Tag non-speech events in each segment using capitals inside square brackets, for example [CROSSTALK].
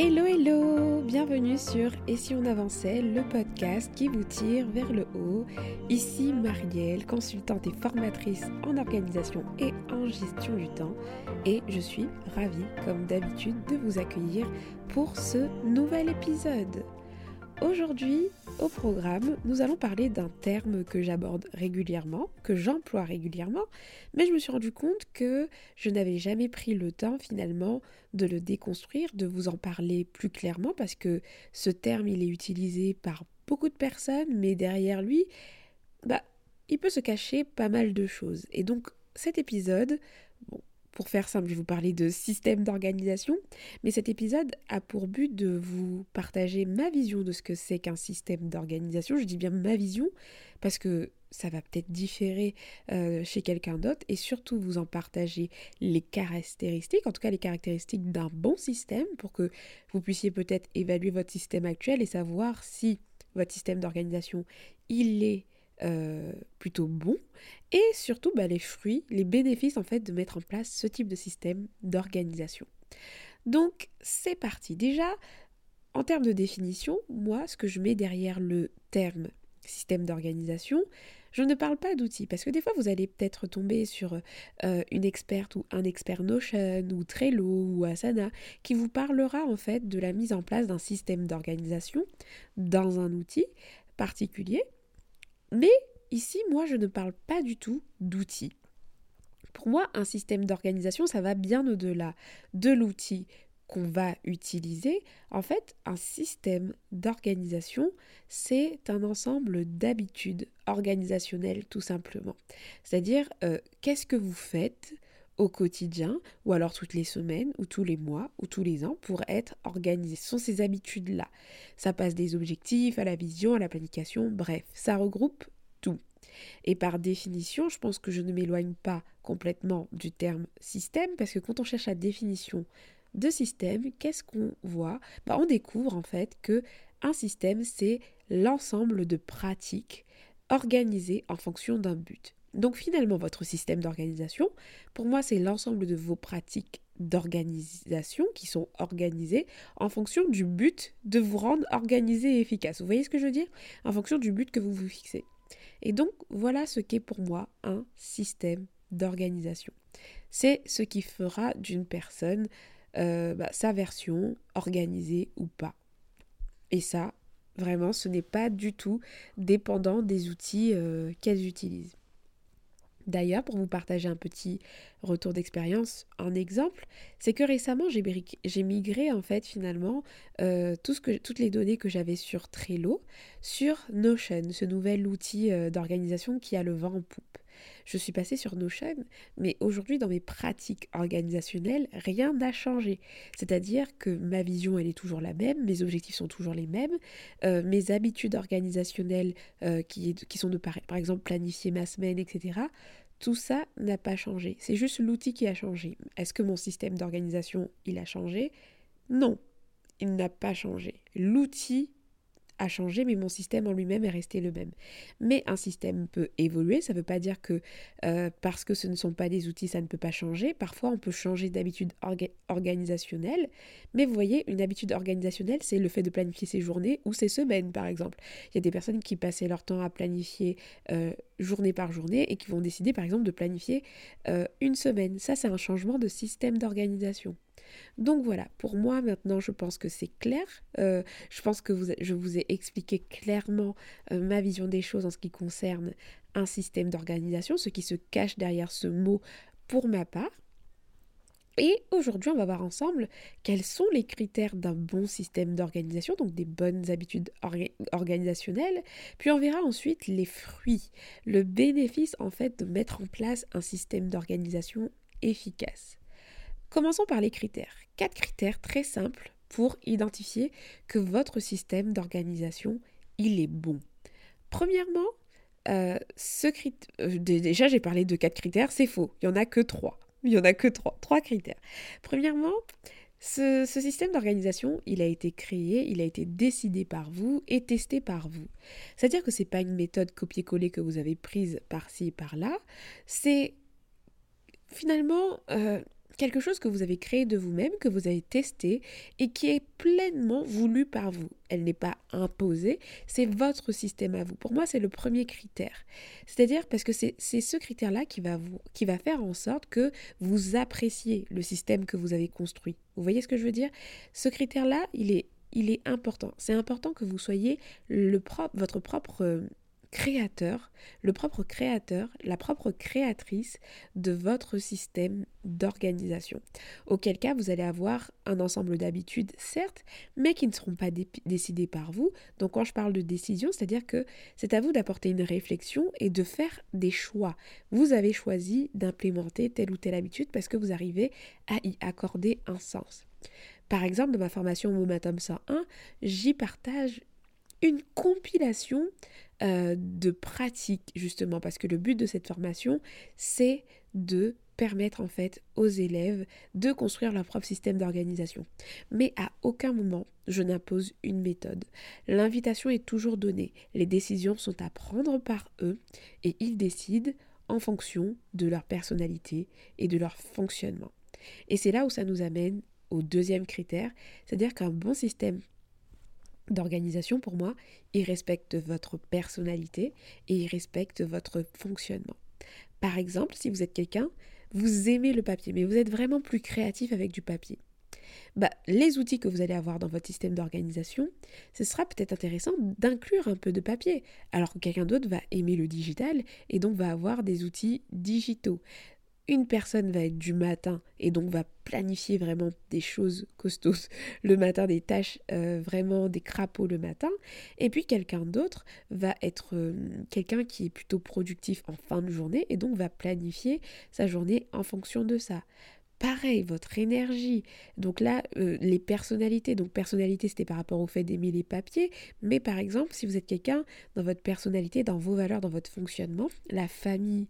Hello hello, bienvenue sur Et si on avançait, le podcast qui vous tire vers le haut. Ici Marielle, consultante et formatrice en organisation et en gestion du temps et je suis ravie comme d'habitude de vous accueillir pour ce nouvel épisode. Aujourd'hui, au programme, nous allons parler d'un terme que j'aborde régulièrement, que j'emploie régulièrement, mais je me suis rendu compte que je n'avais jamais pris le temps finalement de le déconstruire, de vous en parler plus clairement, parce que ce terme, il est utilisé par beaucoup de personnes, mais derrière lui, bah, il peut se cacher pas mal de choses. Et donc, cet épisode, pour faire simple, je vais vous parler de système d'organisation, mais cet épisode a pour but de vous partager ma vision de ce que c'est qu'un système d'organisation. Je dis bien ma vision parce que ça va peut-être différer euh, chez quelqu'un d'autre et surtout vous en partager les caractéristiques, en tout cas les caractéristiques d'un bon système pour que vous puissiez peut-être évaluer votre système actuel et savoir si votre système d'organisation il est euh, plutôt bon et surtout bah, les fruits, les bénéfices en fait de mettre en place ce type de système d'organisation. Donc c'est parti. Déjà, en termes de définition, moi ce que je mets derrière le terme système d'organisation, je ne parle pas d'outils parce que des fois vous allez peut-être tomber sur euh, une experte ou un expert Notion ou Trello ou Asana qui vous parlera en fait de la mise en place d'un système d'organisation dans un outil particulier mais ici, moi, je ne parle pas du tout d'outils. Pour moi, un système d'organisation, ça va bien au-delà de l'outil qu'on va utiliser. En fait, un système d'organisation, c'est un ensemble d'habitudes organisationnelles tout simplement. C'est-à-dire, euh, qu'est-ce que vous faites au quotidien, ou alors toutes les semaines, ou tous les mois, ou tous les ans, pour être organisé. Ce sont ces habitudes-là. Ça passe des objectifs à la vision, à la planification, bref, ça regroupe tout. Et par définition, je pense que je ne m'éloigne pas complètement du terme système, parce que quand on cherche la définition de système, qu'est-ce qu'on voit? Bah, On découvre en fait que un système, c'est l'ensemble de pratiques organisées en fonction d'un but. Donc finalement, votre système d'organisation, pour moi, c'est l'ensemble de vos pratiques d'organisation qui sont organisées en fonction du but de vous rendre organisé et efficace. Vous voyez ce que je veux dire? En fonction du but que vous vous fixez. Et donc, voilà ce qu'est pour moi un système d'organisation. C'est ce qui fera d'une personne euh, bah, sa version organisée ou pas. Et ça, vraiment, ce n'est pas du tout dépendant des outils euh, qu'elles utilisent. D'ailleurs, pour vous partager un petit retour d'expérience, un exemple, c'est que récemment j'ai migré en fait finalement euh, toutes les données que j'avais sur Trello sur Notion, ce nouvel outil euh, d'organisation qui a le vent en poupe. Je suis passée sur Notion, mais aujourd'hui dans mes pratiques organisationnelles, rien n'a changé. C'est-à-dire que ma vision, elle est toujours la même, mes objectifs sont toujours les mêmes, euh, mes habitudes organisationnelles qui, qui, sont de par exemple planifier ma semaine, etc. Tout ça n'a pas changé. C'est juste l'outil qui a changé. Est-ce que mon système d'organisation, il a changé? Non, il n'a pas changé. L'outil a changé, mais mon système en lui-même est resté le même. Mais un système peut évoluer, ça ne veut pas dire que euh, parce que ce ne sont pas des outils, ça ne peut pas changer. Parfois, on peut changer d'habitude organisationnelle, mais vous voyez, une habitude organisationnelle, c'est le fait de planifier ses journées ou ses semaines, par exemple. Il y a des personnes qui passaient leur temps à planifier euh, journée par journée et qui vont décider, par exemple, de planifier euh, une semaine. Ça, c'est un changement de système d'organisation. Donc voilà, pour moi maintenant je pense que c'est clair. Euh, je pense que je vous ai expliqué clairement euh, ma vision des choses en ce qui concerne un système d'organisation, ce qui se cache derrière ce mot pour ma part. Et aujourd'hui, on va voir ensemble quels sont les critères d'un bon système d'organisation, donc des bonnes habitudes organisationnelles. Puis on verra ensuite les fruits, le bénéfice en fait de mettre en place un système d'organisation efficace. Commençons par les critères. Quatre critères très simples pour identifier que votre système d'organisation, il est bon. Premièrement, euh, euh, déjà j'ai parlé de quatre critères, c'est faux. Il n'y en a que trois. Il n'y en a que trois. Trois critères. Premièrement, ce, système d'organisation, il a été créé, il a été décidé par vous et testé par vous. C'est-à-dire que ce n'est pas une méthode copier-coller que vous avez prise par-ci, par-là. C'est finalement euh, quelque chose que vous avez créé de vous-même, que vous avez testé et qui est pleinement voulu par vous. Elle n'est pas imposée, c'est votre système à vous. Pour moi, c'est le premier critère. C'est-à-dire parce que c'est ce critère-là qui, va vous, qui va faire en sorte que vous appréciez le système que vous avez construit. Vous voyez ce que je veux dire? Ce critère-là, il est, il est important. C'est important que vous soyez le propre, votre propre créateur, le propre créateur, la propre créatrice de votre système d'organisation. Auquel cas, vous allez avoir un ensemble d'habitudes, certes, mais qui ne seront pas décidées par vous. Donc quand je parle de décision, c'est-à-dire que c'est à vous d'apporter une réflexion et de faire des choix. Vous avez choisi d'implémenter telle ou telle habitude parce que vous arrivez à y accorder un sens. Par exemple, dans ma formation Momentum 101, j'y partage une compilation euh, de pratique justement, parce que le but de cette formation, c'est de permettre en fait aux élèves de construire leur propre système d'organisation. Mais à aucun moment, je n'impose une méthode. L'invitation est toujours donnée. Les décisions sont à prendre par eux et ils décident en fonction de leur personnalité et de leur fonctionnement. Et c'est là où ça nous amène au deuxième critère, c'est-à-dire qu'un bon système d'organisation, pour moi, il respecte votre personnalité et il respecte votre fonctionnement. Par exemple, si vous êtes quelqu'un, vous aimez le papier, mais vous êtes vraiment plus créatif avec du papier. Bah, les outils que vous allez avoir dans votre système d'organisation, ce sera peut-être intéressant d'inclure un peu de papier, alors que quelqu'un d'autre va aimer le digital et donc va avoir des outils digitaux une personne va être du matin et donc va planifier vraiment des choses costauds [LAUGHS] le matin, des tâches euh, vraiment des crapauds le matin, et puis quelqu'un d'autre va être euh, quelqu'un qui est plutôt productif en fin de journée et donc va planifier sa journée en fonction de ça. Pareil, votre énergie. Donc là, euh, les personnalités. Donc personnalité, c'était par rapport au fait d'aimer les papiers. Mais par exemple, si vous êtes quelqu'un dans votre personnalité, dans vos valeurs, dans votre fonctionnement, la famille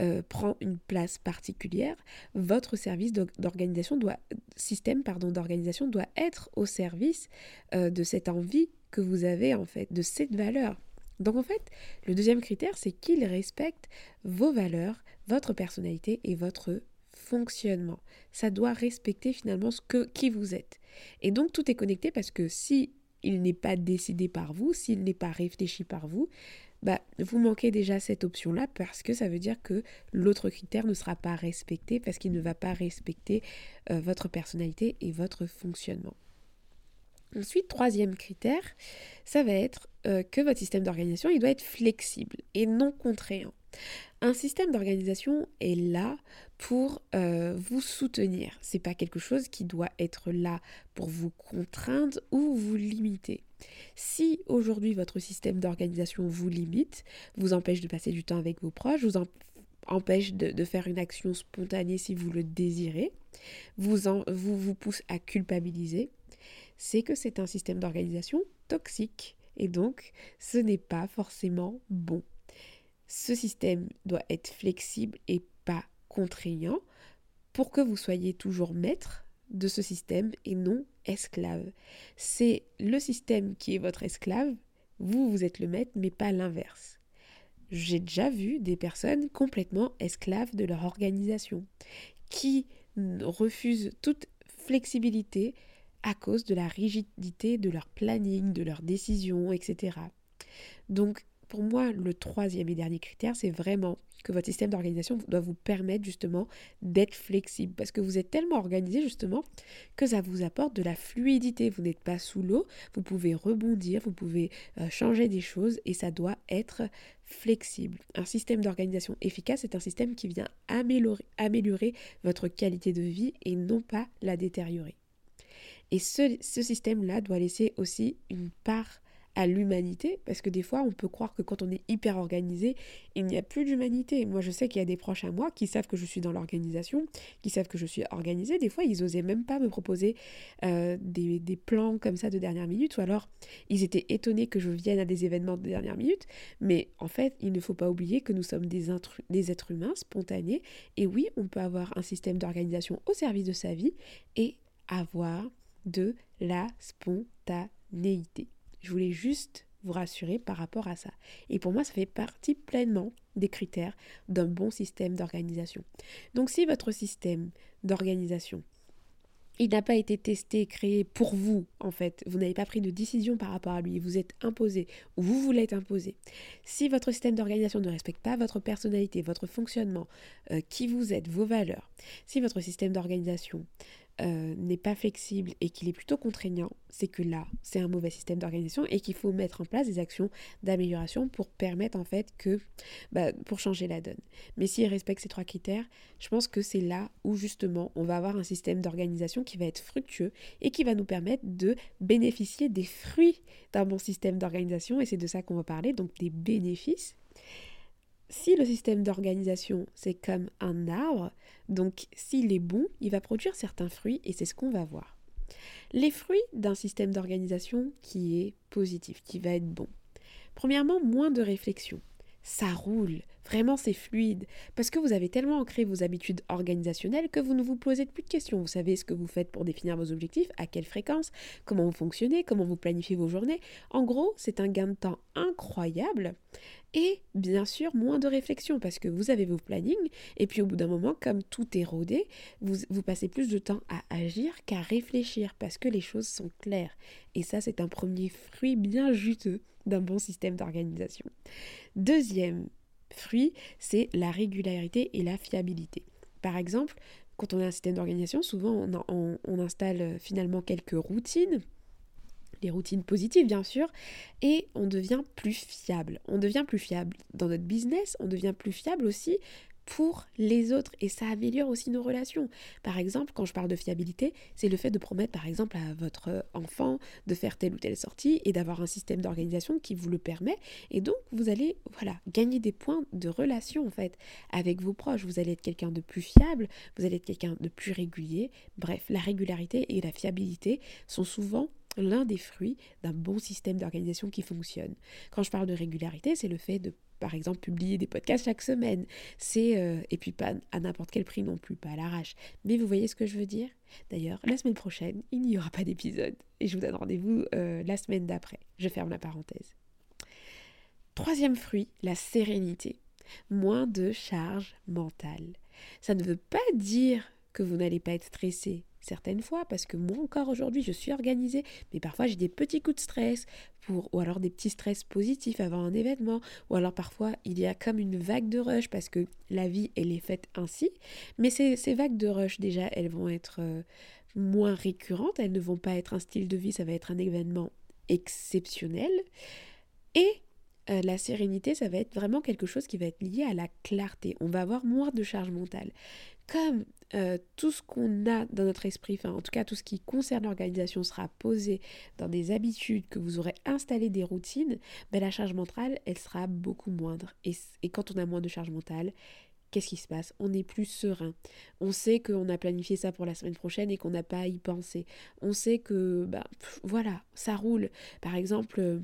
euh, prend une place particulière. Votre service d'organisation doit, système pardon d'organisation doit être au service euh, de cette envie que vous avez en fait, de cette valeur. Donc en fait, le deuxième critère, c'est qu'il respecte vos valeurs, votre personnalité et votre fonctionnement. Ça doit respecter finalement ce que, qui vous êtes. Et donc tout est connecté parce que si il n'est pas décidé par vous, s'il n'est pas réfléchi par vous, bah, vous manquez déjà cette option-là parce que ça veut dire que l'autre critère ne sera pas respecté parce qu'il ne va pas respecter euh, votre personnalité et votre fonctionnement. Ensuite, troisième critère, ça va être euh, que votre système d'organisation, il doit être flexible et non contraignant. Un système d'organisation est là pour euh, vous soutenir. C'est pas quelque chose qui doit être là pour vous contraindre ou vous limiter. Si aujourd'hui votre système d'organisation vous limite, vous empêche de passer du temps avec vos proches, vous empêche de, faire une action spontanée si vous le désirez, vous, vous, vous pousse à culpabiliser, c'est que c'est un système d'organisation toxique. Et donc, ce n'est pas forcément bon. Ce système doit être flexible et pas contraignant pour que vous soyez toujours maître de ce système et non esclave. C'est le système qui est votre esclave, vous, vous êtes le maître, mais pas l'inverse. J'ai déjà vu des personnes complètement esclaves de leur organisation, qui refusent toute flexibilité à cause de la rigidité de leur planning, de leurs décisions, etc. Donc pour moi, le troisième et dernier critère, c'est vraiment que votre système d'organisation doit vous permettre justement d'être flexible parce que vous êtes tellement organisé justement que ça vous apporte de la fluidité. Vous n'êtes pas sous l'eau, vous pouvez rebondir, vous pouvez euh, changer des choses et ça doit être flexible. Un système d'organisation efficace est un système qui vient améliorer, votre qualité de vie et non pas la détériorer. Et ce, ce système-là doit laisser aussi une part à l'humanité, parce que des fois on peut croire que quand on est hyper organisé, il n'y a plus d'humanité. Moi je sais qu'il y a des proches à moi qui savent que je suis dans l'organisation, qui savent que je suis organisée, des fois ils osaient même pas me proposer euh, des, plans comme ça de dernière minute, ou alors ils étaient étonnés que je vienne à des événements de dernière minute, mais en fait il ne faut pas oublier que nous sommes des êtres humains spontanés, et oui on peut avoir un système d'organisation au service de sa vie et avoir de la spontanéité. Je voulais juste vous rassurer par rapport à ça. Et pour moi, ça fait partie pleinement des critères d'un bon système d'organisation. Donc si votre système d'organisation il n'a pas été testé, créé pour vous, en fait. Vous n'avez pas pris de décision par rapport à lui. Vous êtes imposé ou vous voulez être imposé. Si votre système d'organisation ne respecte pas votre personnalité, votre fonctionnement, euh, qui vous êtes, vos valeurs, si votre système d'organisation euh, n'est pas flexible et qu'il est plutôt contraignant, c'est que là, c'est un mauvais système d'organisation et qu'il faut mettre en place des actions d'amélioration pour permettre en fait que, bah, pour changer la donne. Mais s'il respecte ces trois critères, je pense que c'est là où justement on va avoir un système d'organisation qui va être fructueux et qui va nous permettre de bénéficier des fruits d'un bon système d'organisation et c'est de ça qu'on va parler, donc des bénéfices si le système d'organisation, c'est comme un arbre, donc s'il est bon, il va produire certains fruits et c'est ce qu'on va voir. Les fruits d'un système d'organisation qui est positif, qui va être bon. Premièrement, moins de réflexion. Ça roule, vraiment c'est fluide, parce que vous avez tellement ancré vos habitudes organisationnelles que vous ne vous posez plus de questions. Vous savez ce que vous faites pour définir vos objectifs, à quelle fréquence, comment vous fonctionnez, comment vous planifiez vos journées. En gros, c'est un gain de temps incroyable et bien sûr, moins de réflexion parce que vous avez vos plannings. Et puis au bout d'un moment, comme tout est rodé, vous, vous passez plus de temps à agir qu'à réfléchir parce que les choses sont claires. Et ça, c'est un premier fruit bien juteux d'un bon système d'organisation. Deuxième fruit, c'est la régularité et la fiabilité. Par exemple, quand on a un système d'organisation, souvent on, installe finalement quelques routines les routines positives bien sûr, et on devient plus fiable. On devient plus fiable dans notre business, on devient plus fiable aussi pour les autres et ça améliore aussi nos relations. Par exemple, quand je parle de fiabilité, c'est le fait de promettre par exemple à votre enfant de faire telle ou telle sortie et d'avoir un système d'organisation qui vous le permet et donc vous allez voilà, gagner des points de relation en fait avec vos proches, vous allez être quelqu'un de plus fiable, vous allez être quelqu'un de plus régulier. Bref, la régularité et la fiabilité sont souvent l'un des fruits d'un bon système d'organisation qui fonctionne. Quand je parle de régularité, c'est le fait de par exemple publier des podcasts chaque semaine. C'est euh, et puis pas à n'importe quel prix non plus, pas à l'arrache. Mais vous voyez ce que je veux dire? D'ailleurs, la semaine prochaine, il n'y aura pas d'épisode et je vous donne rendez-vous euh, la semaine d'après. Je ferme la parenthèse. Troisième fruit, la sérénité. Moins de charge mentale. Ça ne veut pas dire que vous n'allez pas être stressé, certaines fois, parce que moi encore aujourd'hui, je suis organisée, mais parfois j'ai des petits coups de stress, pour, ou alors des petits stress positifs avant un événement, ou alors parfois il y a comme une vague de rush, parce que la vie, elle est faite ainsi, mais ces, vagues de rush, déjà, elles vont être euh, moins récurrentes, elles ne vont pas être un style de vie, ça va être un événement exceptionnel, et euh, la sérénité, ça va être vraiment quelque chose qui va être lié à la clarté. On va avoir moins de charge mentale. Comme euh, tout ce qu'on a dans notre esprit, enfin en tout cas tout ce qui concerne l'organisation sera posé dans des habitudes que vous aurez installé des routines, ben, la charge mentale, elle sera beaucoup moindre. Et, quand on a moins de charge mentale, qu'est-ce qui se passe? On est plus serein. On sait qu'on a planifié ça pour la semaine prochaine et qu'on n'a pas à y penser. On sait que, ben, voilà, ça roule. Par exemple, euh,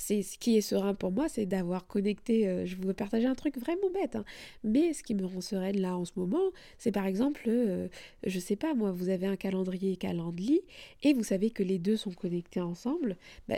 c'est ce qui est serein pour moi, c'est d'avoir connecté. Euh, je veux partager un truc vraiment bête, hein. mais ce qui me rend sereine là en ce moment, c'est par exemple, euh, je sais pas moi, vous avez un calendrier Calendly et vous savez que les deux sont connectés ensemble. Bah,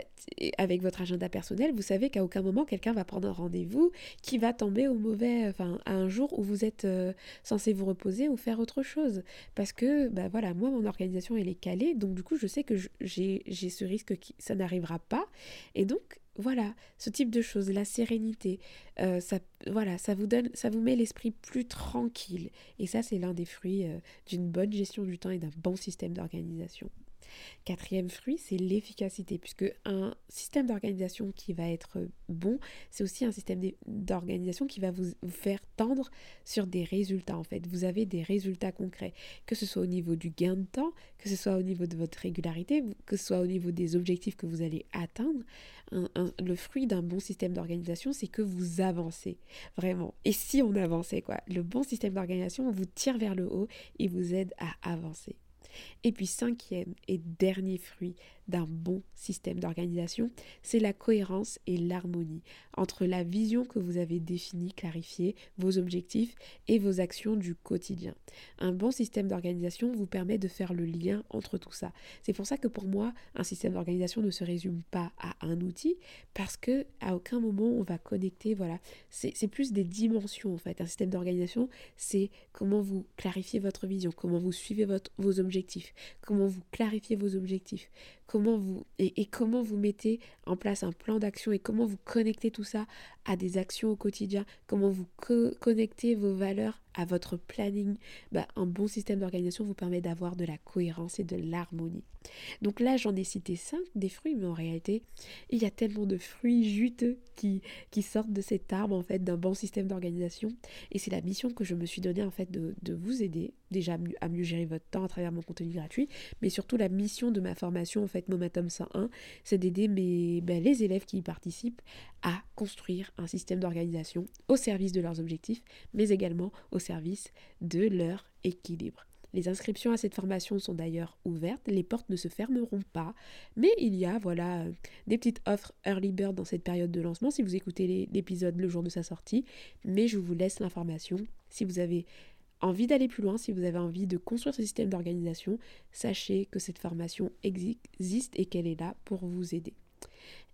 avec votre agenda personnel, vous savez qu'à aucun moment quelqu'un va prendre un rendez-vous qui va tomber au mauvais, enfin à un jour où vous êtes euh, censé vous reposer ou faire autre chose, parce que bah voilà, moi mon organisation elle est calée, donc du coup je sais que j'ai ce risque qui ça n'arrivera pas, et donc voilà, ce type de choses, la sérénité, euh, ça, voilà, ça vous donne, ça vous met l'esprit plus tranquille. Et ça, c'est l'un des fruits euh, d'une bonne gestion du temps et d'un bon système d'organisation. Quatrième fruit, c'est l'efficacité, puisque un système d'organisation qui va être bon, c'est aussi un système d'organisation qui va vous, faire tendre sur des résultats. En fait, vous avez des résultats concrets, que ce soit au niveau du gain de temps, que ce soit au niveau de votre régularité, que ce soit au niveau des objectifs que vous allez atteindre. le fruit d'un bon système d'organisation, c'est que vous avancez, vraiment. Et si on avançait, quoi, le bon système d'organisation vous tire vers le haut et vous aide à avancer. Et puis cinquième et dernier fruit d'un bon système d'organisation, c'est la cohérence et l'harmonie entre la vision que vous avez définie, clarifiée, vos objectifs et vos actions du quotidien. Un bon système d'organisation vous permet de faire le lien entre tout ça. C'est pour ça que pour moi, un système d'organisation ne se résume pas à un outil parce que à aucun moment on va connecter, voilà, c'est plus des dimensions en fait. Un système d'organisation, c'est comment vous clarifiez votre vision, comment vous suivez vos objectifs, comment vous clarifiez vos objectifs, comment vous et, comment vous mettez en place un plan d'action et comment vous connectez tout ça à des actions au quotidien, comment vous connectez vos valeurs à votre planning. Bah, un bon système d'organisation vous permet d'avoir de la cohérence et de l'harmonie. Donc là, j'en ai cité 5 des fruits, mais en réalité, il y a tellement de fruits juteux qui, sortent de cet arbre, en fait, d'un bon système d'organisation. Et c'est la mission que je me suis donnée, en fait, de, vous aider, déjà à mieux gérer votre temps à travers mon contenu gratuit, mais surtout la mission de ma formation, en fait, Momentum 101, c'est d'aider ben, les élèves qui y participent à construire un système d'organisation au service de leurs objectifs, mais également au service de leur équilibre. Les inscriptions à cette formation sont d'ailleurs ouvertes, les portes ne se fermeront pas, mais il y a voilà des petites offres early bird dans cette période de lancement. Si vous écoutez l'épisode le jour de sa sortie, mais je vous laisse l'information. Si vous avez envie d'aller plus loin, si vous avez envie de construire ce système d'organisation, sachez que cette formation existe et qu'elle est là pour vous aider.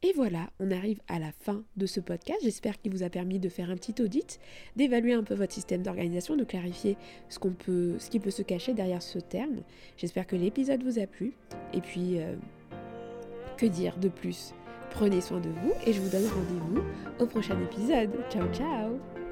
Et voilà, on arrive à la fin de ce podcast. J'espère qu'il vous a permis de faire un petit audit, d'évaluer un peu votre système d'organisation, de clarifier ce, qui peut se cacher derrière ce terme. J'espère que l'épisode vous a plu. Et puis, euh, que dire de plus? Prenez soin de vous et je vous donne rendez-vous au prochain épisode. Ciao ciao